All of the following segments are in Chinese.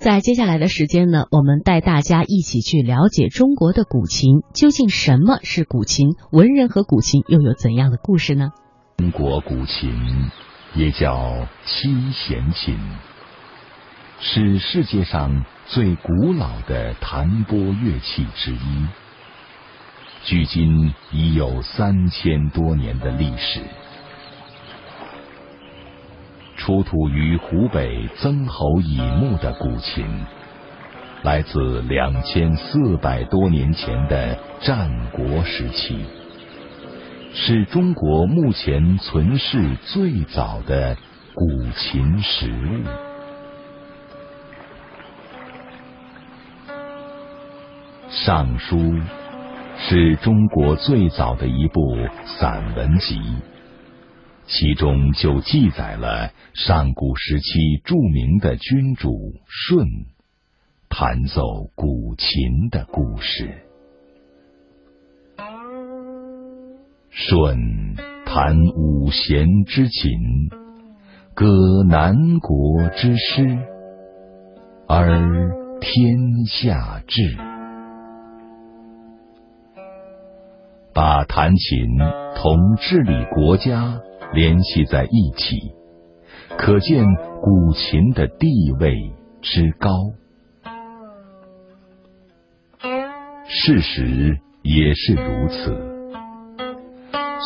在接下来的时间呢，我们带大家一起去了解中国的古琴，究竟什么是古琴？文人和古琴又有怎样的故事呢？中国古琴也叫七弦琴，是世界上最古老的弹拨乐器之一，距今已有三千多年的历史。出土于湖北曾侯乙墓的古琴，来自两千四百多年前的战国时期，是中国目前存世最早的古琴实物。《尚书》是中国最早的一部散文集。其中就记载了上古时期著名的君主舜弹奏古琴的故事。舜弹五弦之琴，歌南国之诗，而天下治。把弹琴同治理国家。联系在一起，可见古琴的地位之高。事实也是如此。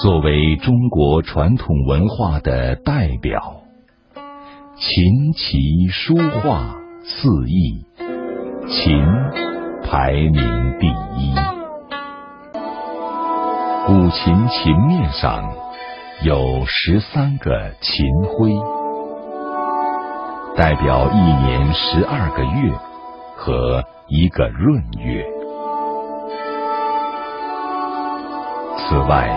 作为中国传统文化的代表，琴棋书画四艺，琴排名第一。古琴琴面上。有十三个琴徽，代表一年十二个月和一个闰月。此外，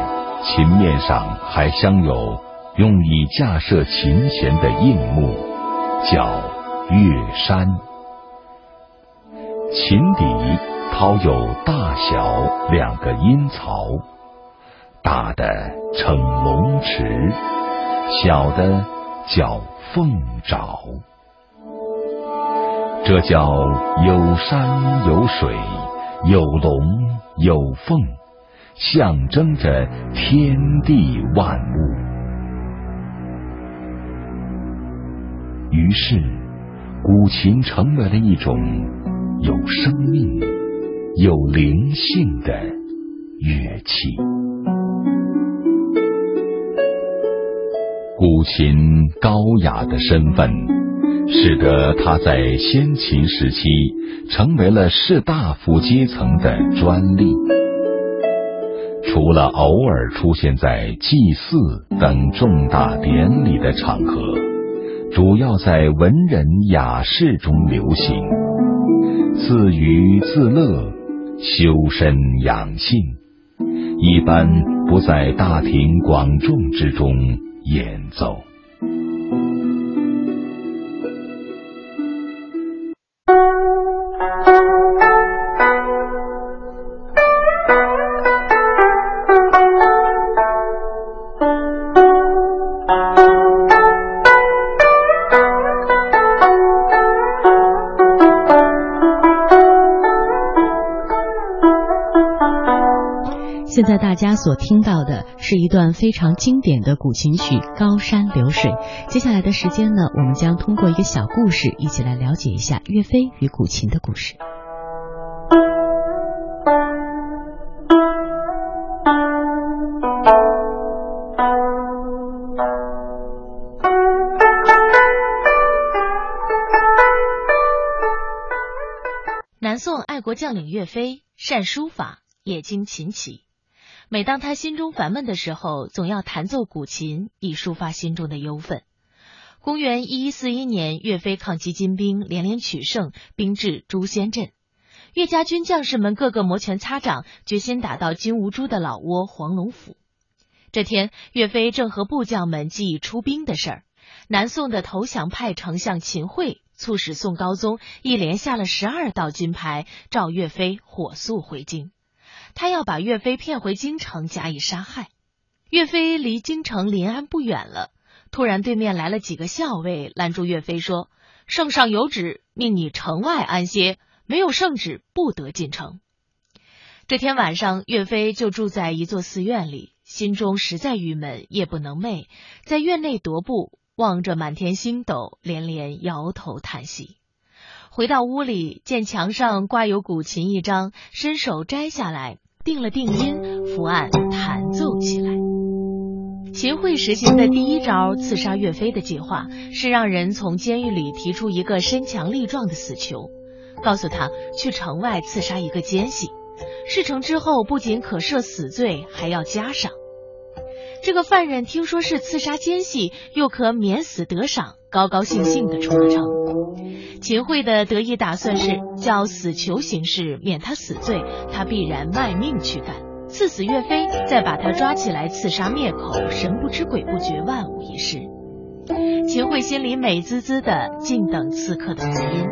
琴面上还镶有用以架设琴弦的硬木，叫月山。琴底掏有大小两个音槽。大的称龙池，小的叫凤爪，这叫有山有水，有龙有凤，象征着天地万物。于是，古琴成为了一种有生命、有灵性的乐器。古琴高雅的身份，使得它在先秦时期成为了士大夫阶层的专利。除了偶尔出现在祭祀等重大典礼的场合，主要在文人雅士中流行，自娱自乐，修身养性，一般不在大庭广众之中。演奏。现在大家所听到的是一段非常经典的古琴曲《高山流水》。接下来的时间呢，我们将通过一个小故事，一起来了解一下岳飞与古琴的故事。南宋爱国将领岳飞善书法，也精琴棋。每当他心中烦闷的时候，总要弹奏古琴以抒发心中的忧愤。公元一一四一年，岳飞抗击金兵，连连取胜，兵至诛仙镇。岳家军将士们个个摩拳擦掌，决心打到金兀术的老窝黄龙府。这天，岳飞正和部将们计出兵的事儿。南宋的投降派丞相秦桧促使宋高宗一连下了十二道金牌，召岳飞火速回京。他要把岳飞骗回京城加以杀害。岳飞离京城临安不远了，突然对面来了几个校尉，拦住岳飞说：“圣上有旨，命你城外安歇，没有圣旨，不得进城。这天晚上，岳飞就住在一座寺院里，心中实在郁闷，夜不能寐，在院内踱步，望着满天星斗，连连摇头叹息。回到屋里，见墙上挂有古琴一张，伸手摘下来，定了定音，伏案弹奏起来。秦桧实行的第一招刺杀岳飞的计划，是让人从监狱里提出一个身强力壮的死囚，告诉他去城外刺杀一个奸细。事成之后，不仅可赦死罪，还要加赏。这个犯人听说是刺杀奸细，又可免死得赏，高高兴兴的出了城。秦桧的得意打算是叫死囚行事，免他死罪，他必然卖命去干，刺死岳飞，再把他抓起来刺杀灭口，神不知鬼不觉，万无一失。秦桧心里美滋滋的，静等刺客的福音。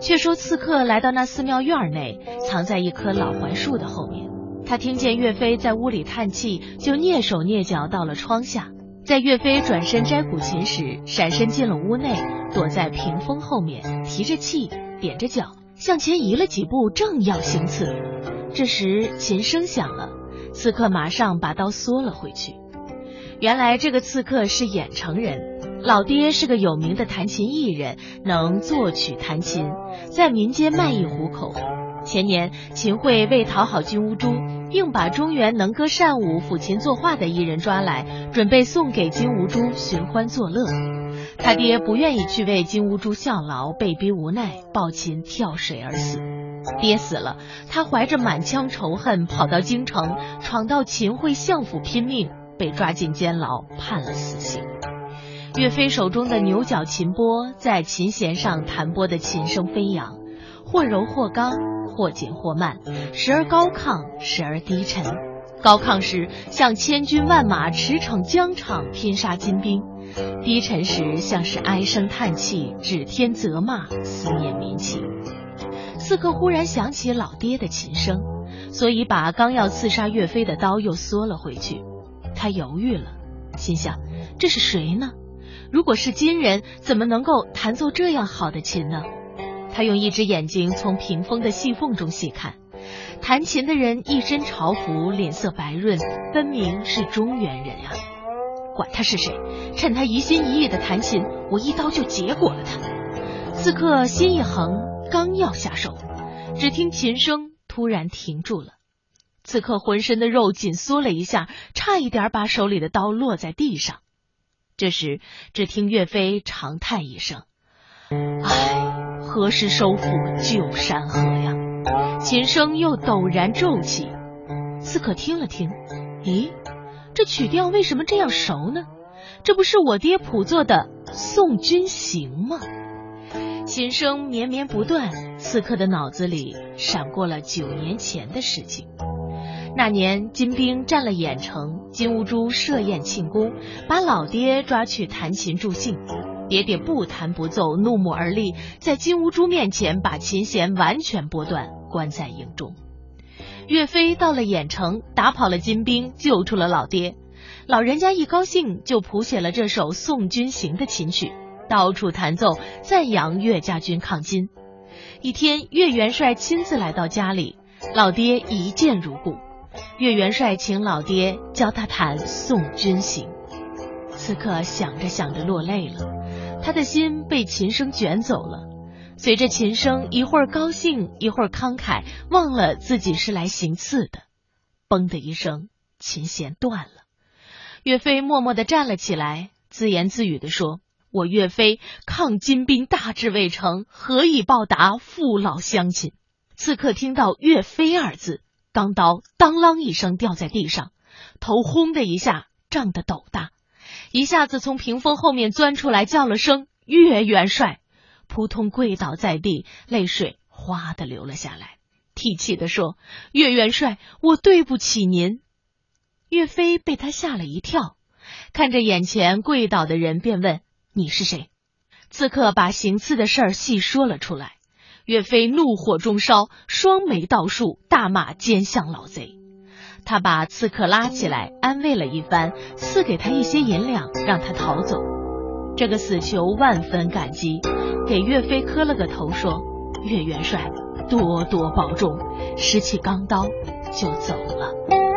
却说刺客来到那寺庙院内，藏在一棵老槐树的后面。他听见岳飞在屋里叹气，就蹑手蹑脚到了窗下。在岳飞转身摘古琴时，闪身进了屋内，躲在屏风后面，提着气，踮着脚向前移了几步，正要行刺。这时琴声响了，刺客马上把刀缩了回去。原来这个刺客是郾城人。老爹是个有名的弹琴艺人，能作曲弹琴，在民间卖艺糊口。前年，秦桧为讨好金兀术，硬把中原能歌善舞、抚琴作画的艺人抓来，准备送给金兀术寻欢作乐。他爹不愿意去为金兀术效劳，被逼无奈，抱琴跳水而死。爹死了，他怀着满腔仇恨，跑到京城，闯到秦桧相府拼命，被抓进监牢，判了死刑。岳飞手中的牛角琴拨在琴弦上弹拨的琴声飞扬，或柔或刚，或紧或慢，时而高亢，时而低沉。高亢时像千军万马驰骋疆场拼杀金兵，低沉时像是唉声叹气，指天责骂，思念民情。刺客忽然想起老爹的琴声，所以把刚要刺杀岳飞的刀又缩了回去。他犹豫了，心想：这是谁呢？如果是金人，怎么能够弹奏这样好的琴呢？他用一只眼睛从屏风的细缝中细看，弹琴的人一身朝服，脸色白润，分明是中原人啊！管他是谁，趁他一心一意的弹琴，我一刀就结果了他。刺客心一横，刚要下手，只听琴声突然停住了，刺客浑身的肉紧缩了一下，差一点把手里的刀落在地上。这时，只听岳飞长叹一声：“，何时收复旧山河呀？”琴声又陡然骤起。刺客听了听，咦，这曲调为什么这样熟呢？这不是我爹谱作的《送君行》吗？琴声绵绵不断，刺客的脑子里闪过了九年前的事情。那年金兵占了郾城，金兀术设宴庆功，把老爹抓去弹琴助兴。爹爹不弹不奏，怒目而立，在金兀术面前把琴弦完全拨断，关在营中。岳飞到了郾城，打跑了金兵，救出了老爹。老人家一高兴，就谱写了这首《送君行》的琴曲，到处弹奏，赞扬岳家军抗金。一天，岳元帅亲自来到家里，老爹一见如故。岳元帅请老爹教他弹《送君行》，此刻想着想着落泪了，他的心被琴声卷走了。随着琴声，一会儿高兴，一会儿慷慨，忘了自己是来行刺的。嘣的一声，琴弦断了。岳飞默默的站了起来，自言自语的说：“我岳飞抗金兵大志未成，何以报答父老乡亲？”刺客听到“岳飞”二字。钢刀当啷一声掉在地上，头轰的一下胀得斗大，一下子从屏风后面钻出来，叫了声“岳元帅”，扑通跪倒在地，泪水哗的流了下来，涕泣的说：“岳元帅，我对不起您。”岳飞被他吓了一跳，看着眼前跪倒的人，便问：“你是谁？”刺客把行刺的事儿细说了出来。岳飞怒火中烧，双眉倒竖，大骂奸相老贼。他把刺客拉起来，安慰了一番，赐给他一些银两，让他逃走。这个死囚万分感激，给岳飞磕了个头，说：“岳元帅多多保重。”拾起钢刀就走了。